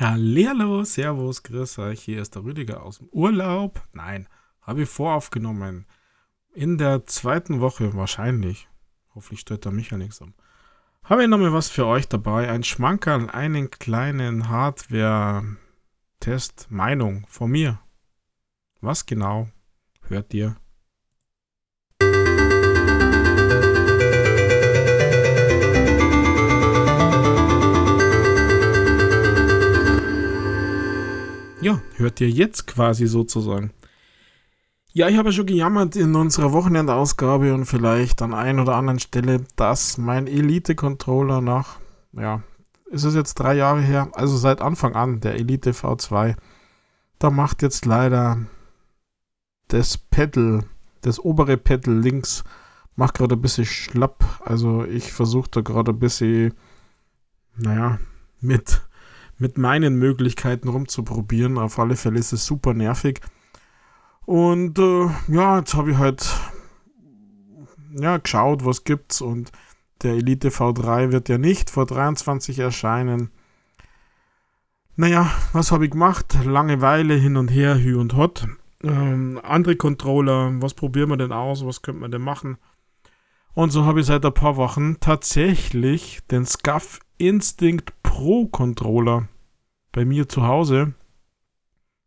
Hallihallo, Servus, grüß euch. Hier ist der Rüdiger aus dem Urlaub. Nein, habe ich voraufgenommen. In der zweiten Woche wahrscheinlich. Hoffentlich stört da mich ja nichts um. Habe ich nochmal was für euch dabei. Ein Schmankerl, einen kleinen Hardware-Test, Meinung von mir. Was genau hört ihr ja, hört ihr jetzt quasi sozusagen. Ja, ich habe ja schon gejammert in unserer Wochenendausgabe und vielleicht an ein oder anderen Stelle, dass mein Elite-Controller nach, ja, ist es jetzt drei Jahre her, also seit Anfang an, der Elite V2, da macht jetzt leider das Pedal, das obere Pedal links, macht gerade ein bisschen schlapp. Also ich versuche da gerade ein bisschen, naja, mit mit meinen Möglichkeiten rumzuprobieren. Auf alle Fälle ist es super nervig. Und äh, ja, jetzt habe ich halt ja, geschaut, was gibt's und der Elite V3 wird ja nicht vor 23 erscheinen. Naja, was habe ich gemacht? Langeweile hin und her, hü und hot. Ähm, andere Controller, was probieren wir denn aus? Was könnte man denn machen? Und so habe ich seit ein paar Wochen tatsächlich den SCUF Instinct Pro Controller bei mir zu Hause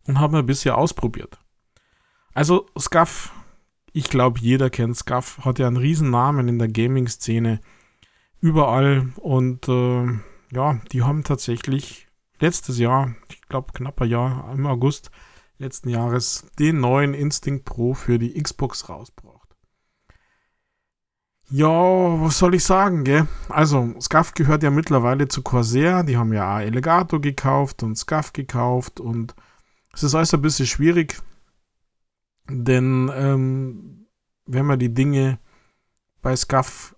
und habe ein bisschen ausprobiert. Also SCUF, ich glaube jeder kennt SCUF, hat ja einen riesen Namen in der Gaming-Szene überall und äh, ja, die haben tatsächlich letztes Jahr, ich glaube knapper Jahr, im August letzten Jahres, den neuen Instinct Pro für die Xbox rausgebracht. Ja, was soll ich sagen, gell? Also, SCUF gehört ja mittlerweile zu Corsair. Die haben ja Elegato gekauft und SCUF gekauft und es ist alles ein bisschen schwierig, denn ähm, wenn man die Dinge bei SCUF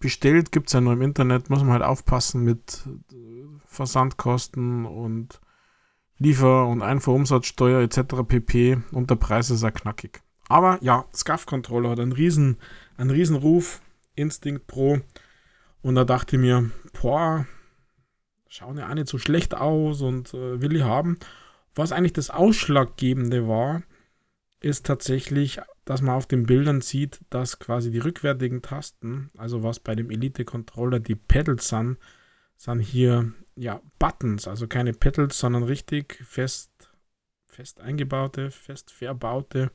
bestellt, gibt es ja nur im Internet, muss man halt aufpassen mit äh, Versandkosten und Liefer- und Einfuhrumsatzsteuer etc. pp. Und der Preis ist ja knackig. Aber ja, SCUF-Controller hat einen riesen ein Riesenruf, Instinct Pro. Und da dachte ich mir, boah, schauen ja auch nicht so schlecht aus und äh, will ich haben. Was eigentlich das Ausschlaggebende war, ist tatsächlich, dass man auf den Bildern sieht, dass quasi die rückwärtigen Tasten, also was bei dem Elite Controller die Pedals sind, sind hier ja Buttons, also keine Pedals, sondern richtig fest, fest eingebaute, fest verbaute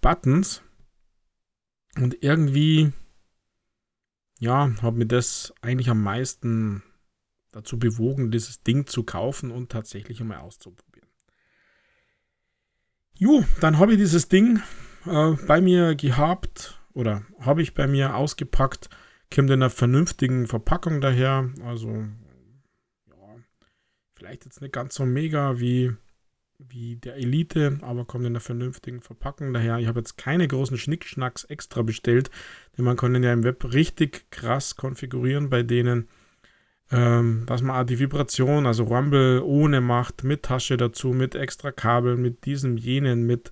Buttons. Und irgendwie, ja, hat mir das eigentlich am meisten dazu bewogen, dieses Ding zu kaufen und tatsächlich einmal auszuprobieren. Jo, dann habe ich dieses Ding äh, bei mir gehabt oder habe ich bei mir ausgepackt, kommt in einer vernünftigen Verpackung daher. Also, ja, vielleicht jetzt nicht ganz so mega wie wie der Elite, aber kommt in einer vernünftigen Verpackung daher. Ich habe jetzt keine großen Schnickschnacks extra bestellt, denn man kann den ja im Web richtig krass konfigurieren bei denen, ähm, dass man auch die Vibration, also Rumble ohne macht, mit Tasche dazu, mit extra Kabel, mit diesem, jenen, mit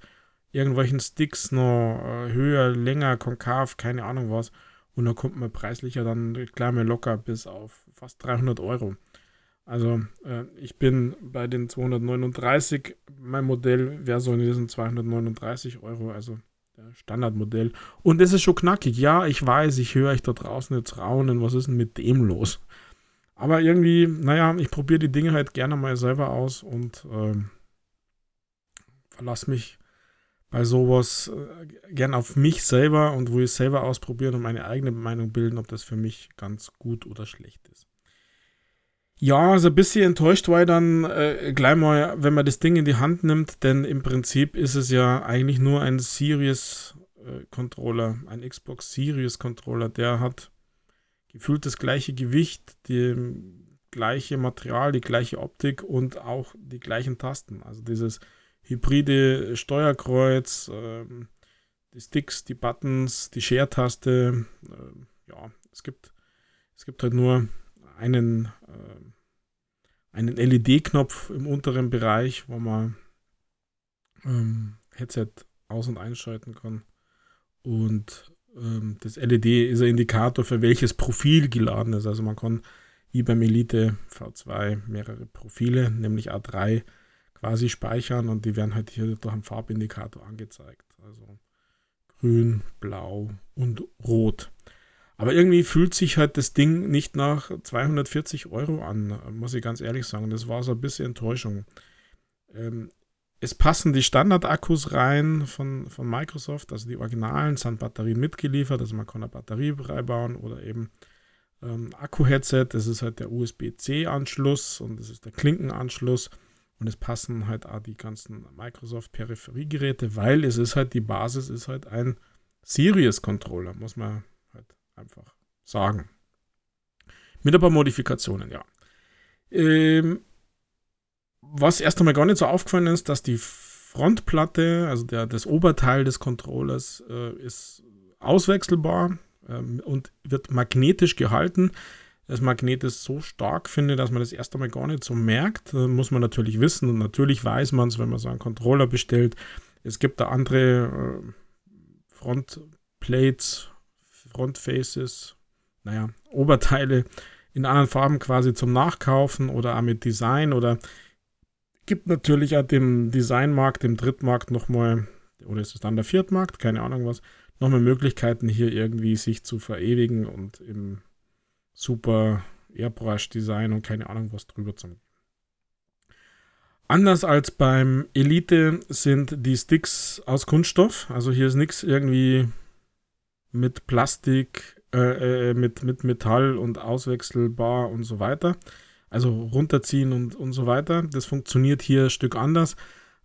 irgendwelchen Sticks noch äh, höher, länger, konkav, keine Ahnung was. Und dann kommt man preislicher dann gleich mal locker bis auf fast 300 Euro. Also äh, ich bin bei den 239, mein Modell wäre so in diesen 239 Euro, also Standardmodell. Und es ist schon knackig. Ja, ich weiß, ich höre euch da draußen jetzt raunen, was ist denn mit dem los? Aber irgendwie, naja, ich probiere die Dinge halt gerne mal selber aus und äh, verlasse mich bei sowas äh, gern auf mich selber und wo ich selber ausprobieren und meine eigene Meinung bilden, ob das für mich ganz gut oder schlecht ist. Ja, so ein bisschen enttäuscht war ich dann äh, gleich mal, wenn man das Ding in die Hand nimmt, denn im Prinzip ist es ja eigentlich nur ein Series äh, Controller, ein Xbox Series Controller, der hat gefühlt das gleiche Gewicht, die gleiche Material, die gleiche Optik und auch die gleichen Tasten. Also dieses hybride Steuerkreuz, äh, die Sticks, die Buttons, die Share-Taste. Äh, ja, es gibt, es gibt halt nur einen, äh, einen LED-Knopf im unteren Bereich, wo man ähm, Headset aus- und einschalten kann. Und ähm, das LED ist ein Indikator, für welches Profil geladen ist. Also man kann wie beim Elite V2 mehrere Profile, nämlich A3 quasi speichern und die werden halt hier durch einen Farbindikator angezeigt. Also grün, blau und rot. Aber irgendwie fühlt sich halt das Ding nicht nach 240 Euro an, muss ich ganz ehrlich sagen. Das war so ein bisschen Enttäuschung. Ähm, es passen die Standard-Akkus rein von, von Microsoft, also die Originalen sind Batterien mitgeliefert, also man kann eine Batterie reinbauen oder eben ähm, Akku-Headset, das ist halt der USB-C-Anschluss und das ist der Klinkenanschluss und es passen halt auch die ganzen Microsoft-Peripheriegeräte, weil es ist halt die Basis, ist halt ein Series-Controller, muss man einfach sagen. Mit ein paar Modifikationen, ja. Ähm, was erst einmal gar nicht so aufgefallen ist, dass die Frontplatte, also der, das Oberteil des Controllers, äh, ist auswechselbar ähm, und wird magnetisch gehalten. Das Magnet ist so stark, finde, dass man das erst einmal gar nicht so merkt. Das muss man natürlich wissen und natürlich weiß man es, wenn man so einen Controller bestellt. Es gibt da andere äh, Frontplates, Frontfaces, naja, Oberteile in anderen Farben quasi zum Nachkaufen oder auch mit Design oder gibt natürlich auch dem Designmarkt, dem Drittmarkt nochmal, oder ist es dann der Viertmarkt, keine Ahnung was, nochmal Möglichkeiten hier irgendwie sich zu verewigen und im super Airbrush-Design und keine Ahnung was drüber zu machen. Anders als beim Elite sind die Sticks aus Kunststoff. Also hier ist nichts irgendwie mit Plastik, äh, äh, mit, mit Metall und auswechselbar und so weiter also runterziehen und, und so weiter. Das funktioniert hier ein Stück anders.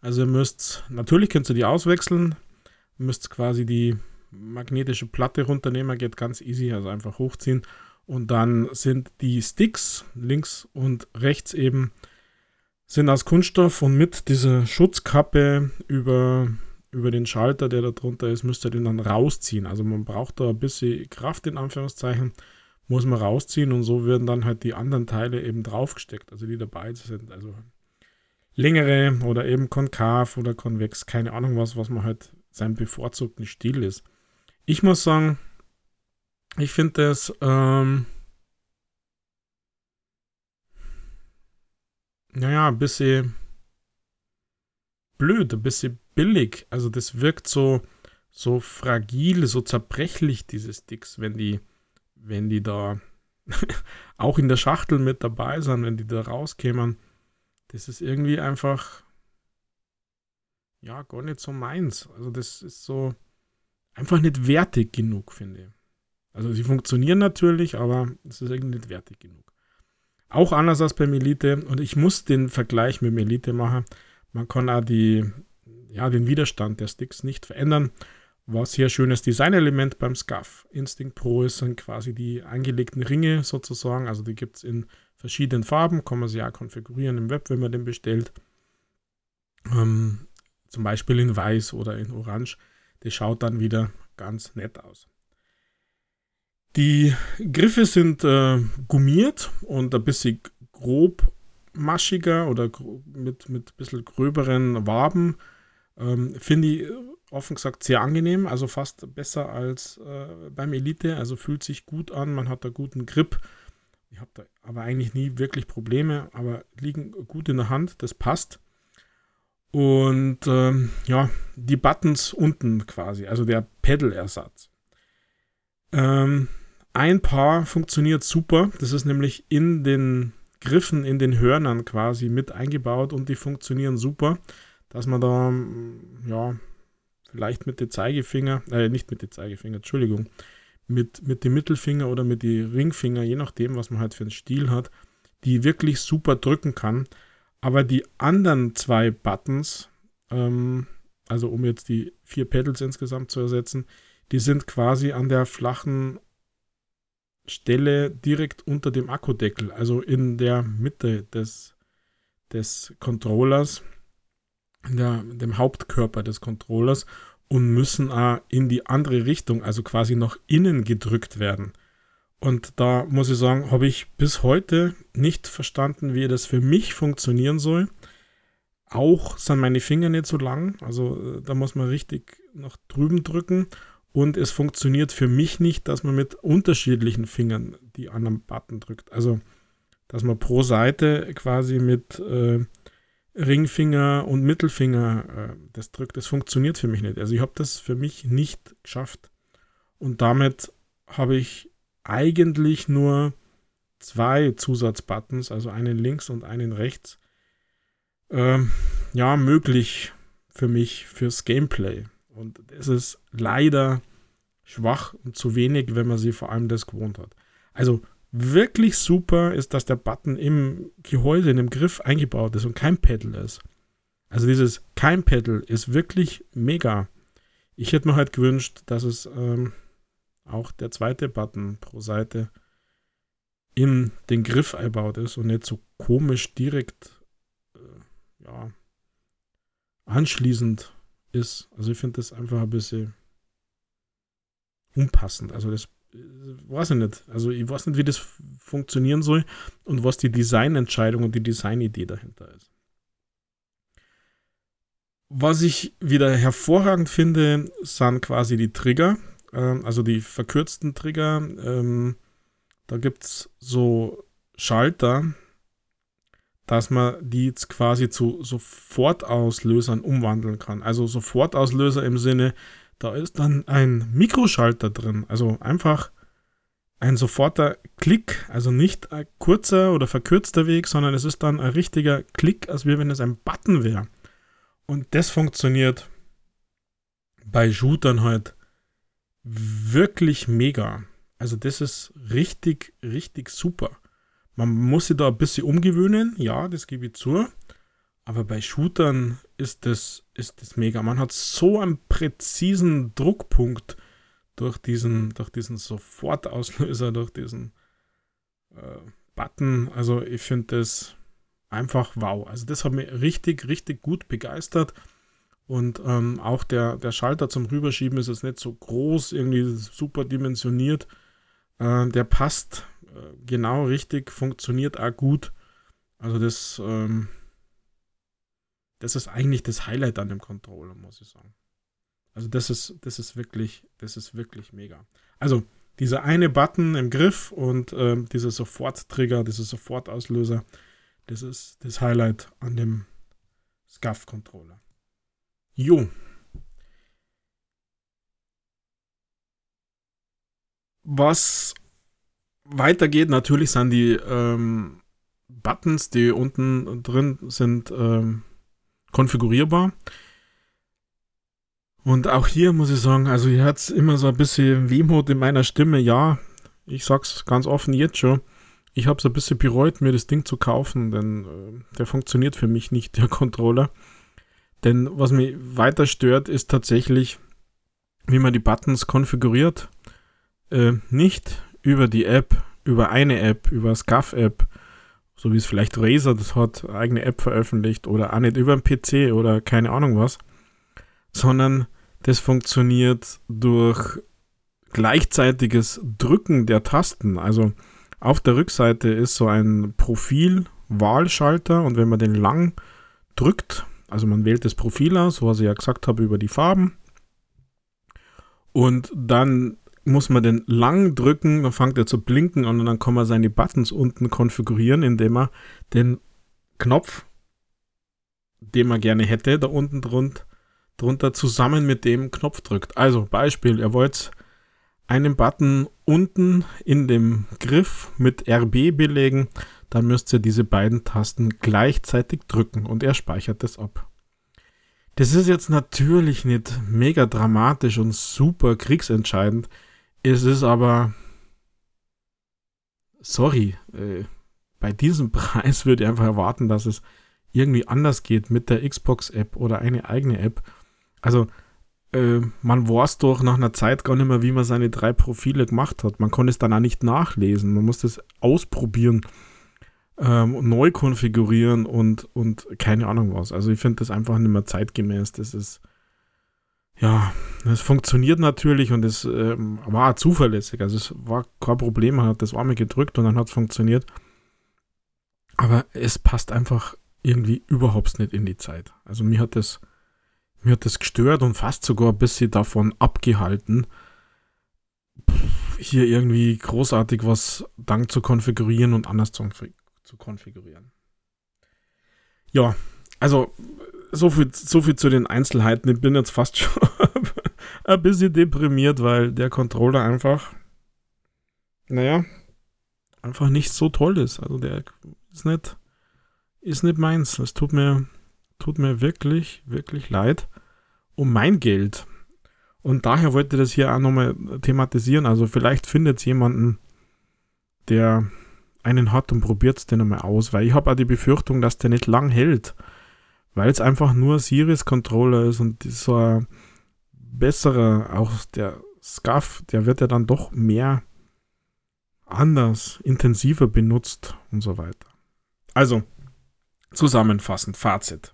Also ihr müsst, natürlich könnt ihr die auswechseln, müsst quasi die magnetische Platte runternehmen, geht ganz easy, also einfach hochziehen. Und dann sind die Sticks links und rechts eben sind aus Kunststoff und mit dieser Schutzkappe über, über den Schalter, der da drunter ist, müsst ihr den dann rausziehen. Also man braucht da ein bisschen Kraft in Anführungszeichen muss man rausziehen und so werden dann halt die anderen Teile eben draufgesteckt, also die dabei sind. Also längere oder eben konkav oder konvex, keine Ahnung was, was man halt seinem bevorzugten Stil ist. Ich muss sagen, ich finde das ähm, naja, ein bisschen blöd, ein bisschen billig. Also das wirkt so, so fragil, so zerbrechlich, diese Sticks, wenn die wenn die da auch in der Schachtel mit dabei sind, wenn die da rauskämen, das ist irgendwie einfach, ja, gar nicht so meins. Also das ist so einfach nicht wertig genug, finde ich. Also sie funktionieren natürlich, aber es ist irgendwie nicht wertig genug. Auch anders als beim Elite und ich muss den Vergleich mit dem Elite machen. Man kann auch die, ja, den Widerstand der Sticks nicht verändern. Was hier schönes Designelement beim SCAF. Instinct Pro ist dann quasi die angelegten Ringe sozusagen. Also die gibt es in verschiedenen Farben. Kann man sie ja konfigurieren im Web, wenn man den bestellt. Ähm, zum Beispiel in weiß oder in orange. Das schaut dann wieder ganz nett aus. Die Griffe sind äh, gummiert und ein bisschen grobmaschiger oder mit, mit ein bisschen gröberen Waben. Ähm, Finde ich offen gesagt sehr angenehm, also fast besser als äh, beim Elite, also fühlt sich gut an, man hat da guten Grip. Ich habe da aber eigentlich nie wirklich Probleme, aber liegen gut in der Hand, das passt. Und ähm, ja, die Buttons unten quasi, also der Pedal-Ersatz. Ähm, ein Paar funktioniert super, das ist nämlich in den Griffen, in den Hörnern quasi mit eingebaut und die funktionieren super, dass man da ja vielleicht mit dem Zeigefinger, äh, nicht mit dem Zeigefinger, Entschuldigung, mit, mit dem Mittelfinger oder mit dem Ringfinger, je nachdem, was man halt für einen Stil hat, die wirklich super drücken kann. Aber die anderen zwei Buttons, ähm, also um jetzt die vier Pedals insgesamt zu ersetzen, die sind quasi an der flachen Stelle direkt unter dem Akkudeckel, also in der Mitte des, des Controllers in der, dem Hauptkörper des Controllers und müssen auch in die andere Richtung, also quasi nach innen gedrückt werden. Und da muss ich sagen, habe ich bis heute nicht verstanden, wie das für mich funktionieren soll. Auch sind meine Finger nicht so lang, also äh, da muss man richtig nach drüben drücken. Und es funktioniert für mich nicht, dass man mit unterschiedlichen Fingern die anderen Button drückt. Also dass man pro Seite quasi mit äh, Ringfinger und Mittelfinger äh, das drückt. Das funktioniert für mich nicht. Also ich habe das für mich nicht geschafft. Und damit habe ich eigentlich nur zwei Zusatzbuttons, also einen links und einen rechts, ähm, ja, möglich für mich fürs Gameplay. Und es ist leider schwach und zu wenig, wenn man sie vor allem das gewohnt hat. Also wirklich super ist, dass der Button im Gehäuse, in dem Griff eingebaut ist und kein Pedal ist. Also dieses kein Pedal ist wirklich mega. Ich hätte mir halt gewünscht, dass es ähm, auch der zweite Button pro Seite in den Griff einbaut ist und nicht so komisch direkt äh, ja, anschließend ist. Also ich finde das einfach ein bisschen unpassend. Also das äh, weiß ich nicht. Also ich weiß nicht, wie das funktionieren soll und was die Designentscheidung und die Designidee dahinter ist. Was ich wieder hervorragend finde, sind quasi die Trigger, ähm, also die verkürzten Trigger. Ähm, da gibt es so Schalter, dass man die jetzt quasi zu Sofortauslösern umwandeln kann. Also Sofortauslöser im Sinne, da ist dann ein Mikroschalter drin. Also einfach ein soforter Klick, also nicht ein kurzer oder verkürzter Weg, sondern es ist dann ein richtiger Klick, als wenn es ein Button wäre. Und das funktioniert bei Shootern halt wirklich mega. Also das ist richtig, richtig super. Man muss sich da ein bisschen umgewöhnen, ja, das gebe ich zu. Aber bei Shootern ist das, ist das mega. Man hat so einen präzisen Druckpunkt durch diesen, durch diesen Sofortauslöser, durch diesen äh, Button. Also ich finde das einfach wow. Also das hat mich richtig, richtig gut begeistert. Und ähm, auch der, der Schalter zum Rüberschieben ist jetzt nicht so groß, irgendwie super dimensioniert. Äh, der passt genau richtig, funktioniert auch gut. Also das, ähm, das ist eigentlich das Highlight an dem Controller, muss ich sagen. Also das ist, das ist wirklich, das ist wirklich mega. Also dieser eine Button im Griff und äh, dieser Sofort-Trigger, dieser Sofortauslöser, das ist das Highlight an dem SCUF-Controller. Jo. Was weitergeht, natürlich sind die ähm, Buttons, die unten drin sind, ähm, konfigurierbar. Und auch hier muss ich sagen, also hier hat immer so ein bisschen Wehmut in meiner Stimme. Ja, ich sag's ganz offen jetzt schon. Ich habe es ein bisschen bereut, mir das Ding zu kaufen, denn äh, der funktioniert für mich nicht, der Controller. Denn was mich weiter stört, ist tatsächlich, wie man die Buttons konfiguriert. Äh, nicht über die App, über eine App, über SCUF-App, so wie es vielleicht Razer das hat, eigene App veröffentlicht oder auch nicht über den PC oder keine Ahnung was, sondern das funktioniert durch gleichzeitiges Drücken der Tasten. Also auf der Rückseite ist so ein Profil-Wahlschalter und wenn man den lang drückt, also man wählt das Profil aus, was ich ja gesagt habe über die Farben und dann muss man den lang drücken, dann fängt er zu blinken und dann kann man seine Buttons unten konfigurieren, indem man den Knopf, den man gerne hätte, da unten drunter drunter zusammen mit dem Knopf drückt. Also Beispiel, ihr wollt einen Button unten in dem Griff mit RB belegen, dann müsst ihr diese beiden Tasten gleichzeitig drücken und er speichert das ab. Das ist jetzt natürlich nicht mega dramatisch und super kriegsentscheidend. Es ist aber, sorry, äh, bei diesem Preis würde ich einfach erwarten, dass es irgendwie anders geht mit der Xbox-App oder eine eigene App also äh, man weiß doch nach einer Zeit gar nicht mehr, wie man seine drei Profile gemacht hat. Man konnte es dann auch nicht nachlesen. Man musste es ausprobieren, ähm, neu konfigurieren und, und keine Ahnung was. Also ich finde das einfach nicht mehr zeitgemäß. Das ist, ja, das funktioniert natürlich und es ähm, war zuverlässig. Also es war kein Problem, man hat das Arme gedrückt und dann hat es funktioniert. Aber es passt einfach irgendwie überhaupt nicht in die Zeit. Also mir hat das mir hat das gestört und fast sogar ein bisschen davon abgehalten, hier irgendwie großartig was dann zu konfigurieren und anders zu, zu konfigurieren. Ja, also so viel, so viel zu den Einzelheiten. Ich bin jetzt fast schon ein bisschen deprimiert, weil der Controller einfach, naja, einfach nicht so toll ist. Also der ist nicht, ist nicht meins. Es tut mir, tut mir wirklich, wirklich leid um mein Geld. Und daher wollte ich das hier auch nochmal thematisieren. Also vielleicht findet es jemanden, der einen hat und probiert es den nochmal aus, weil ich habe auch die Befürchtung, dass der nicht lang hält, weil es einfach nur Series-Controller ist und so ein besserer, auch der Scuff, der wird ja dann doch mehr anders, intensiver benutzt und so weiter. Also, zusammenfassend, Fazit.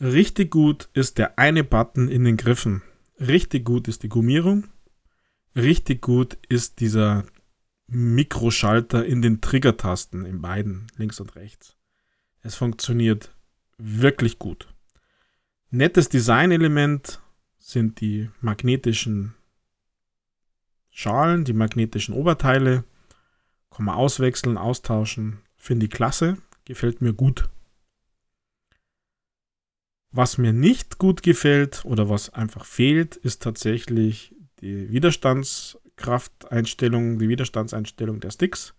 Richtig gut ist der eine Button in den Griffen. Richtig gut ist die Gummierung. Richtig gut ist dieser Mikroschalter in den Triggertasten, in beiden, links und rechts. Es funktioniert wirklich gut. Nettes Designelement sind die magnetischen Schalen, die magnetischen Oberteile. Kann man auswechseln, austauschen. Finde ich klasse. Gefällt mir gut. Was mir nicht gut gefällt oder was einfach fehlt, ist tatsächlich die Widerstandskrafteinstellung, die Widerstandseinstellung der Sticks,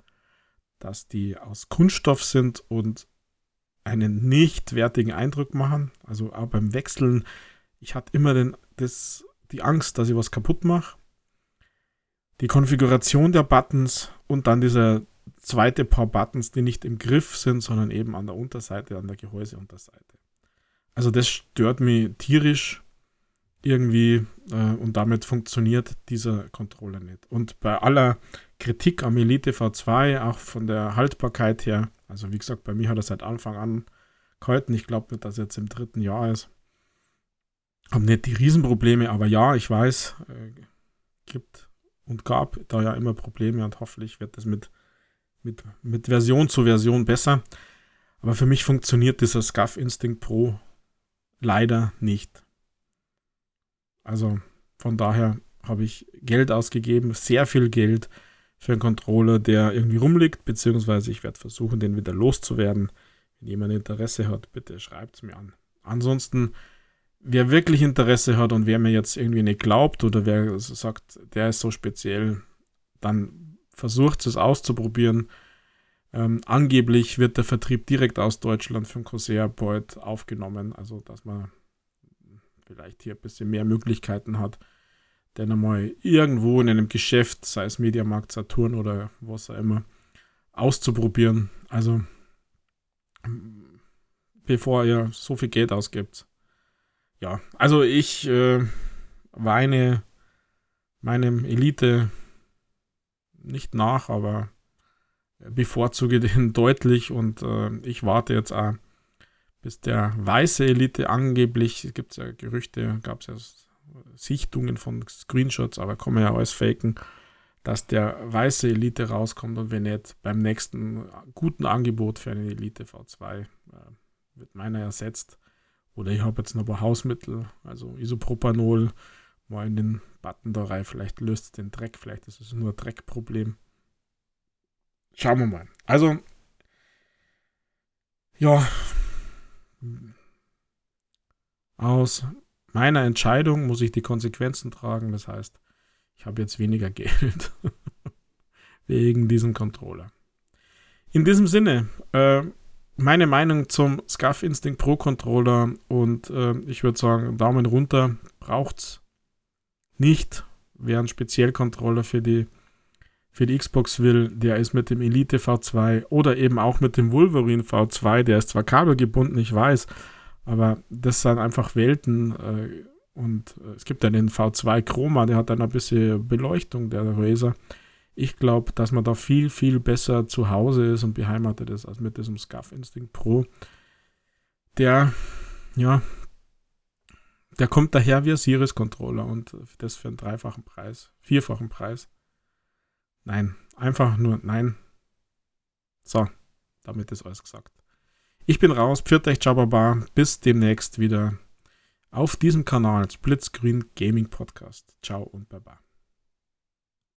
dass die aus Kunststoff sind und einen nicht wertigen Eindruck machen. Also auch beim Wechseln, ich hatte immer den, das, die Angst, dass ich was kaputt mache. Die Konfiguration der Buttons und dann dieser zweite Paar Buttons, die nicht im Griff sind, sondern eben an der Unterseite, an der Gehäuseunterseite. Also das stört mich tierisch irgendwie äh, und damit funktioniert dieser Controller nicht. Und bei aller Kritik am Elite V2, auch von der Haltbarkeit her, also wie gesagt, bei mir hat er seit Anfang an gehalten. Ich glaube nicht, dass er jetzt im dritten Jahr ist. Haben nicht die Riesenprobleme, aber ja, ich weiß, äh, gibt und gab da ja immer Probleme und hoffentlich wird das mit, mit, mit Version zu Version besser. Aber für mich funktioniert dieser Scuff Instinct Pro leider nicht. Also von daher habe ich Geld ausgegeben, sehr viel Geld für einen Controller, der irgendwie rumliegt, beziehungsweise ich werde versuchen, den wieder loszuwerden. Wenn jemand Interesse hat, bitte schreibt es mir an. Ansonsten, wer wirklich Interesse hat und wer mir jetzt irgendwie nicht glaubt oder wer sagt, der ist so speziell, dann versucht es auszuprobieren. Ähm, angeblich wird der Vertrieb direkt aus Deutschland den Corsair bald aufgenommen, also dass man vielleicht hier ein bisschen mehr Möglichkeiten hat, den einmal irgendwo in einem Geschäft, sei es Mediamarkt, Saturn oder was auch immer, auszuprobieren. Also bevor ihr so viel Geld ausgibt. Ja, also ich äh, weine meinem Elite nicht nach, aber bevorzuge den deutlich und äh, ich warte jetzt auch, bis der weiße Elite angeblich, es gibt ja Gerüchte, gab es ja Sichtungen von Screenshots, aber kann man ja alles faken, dass der weiße Elite rauskommt und wenn nicht beim nächsten guten Angebot für eine Elite V2 äh, wird meiner ersetzt. Oder ich habe jetzt noch ein paar Hausmittel, also Isopropanol, mal in den Button da rein, vielleicht löst es den Dreck, vielleicht ist es nur ein Dreckproblem. Schauen wir mal. Also, ja, aus meiner Entscheidung muss ich die Konsequenzen tragen. Das heißt, ich habe jetzt weniger Geld wegen diesem Controller. In diesem Sinne, äh, meine Meinung zum Scuff Instinct Pro Controller und äh, ich würde sagen, Daumen runter, braucht's nicht. Wäre ein Speziellcontroller für die für die Xbox will, der ist mit dem Elite V2 oder eben auch mit dem Wolverine V2, der ist zwar kabelgebunden, ich weiß, aber das sind einfach Welten äh, und äh, es gibt ja den V2 Chroma, der hat dann ein bisschen Beleuchtung, der Razer. Ich glaube, dass man da viel, viel besser zu Hause ist und beheimatet ist als mit diesem Scuff Instinct Pro. Der, ja, der kommt daher wie ein Series Controller und das für einen dreifachen Preis, vierfachen Preis. Nein, einfach nur nein. So, damit ist alles gesagt. Ich bin raus, pfiat euch Jababa, bis demnächst wieder auf diesem Kanal Splitscreen Gaming Podcast. Ciao und Baba.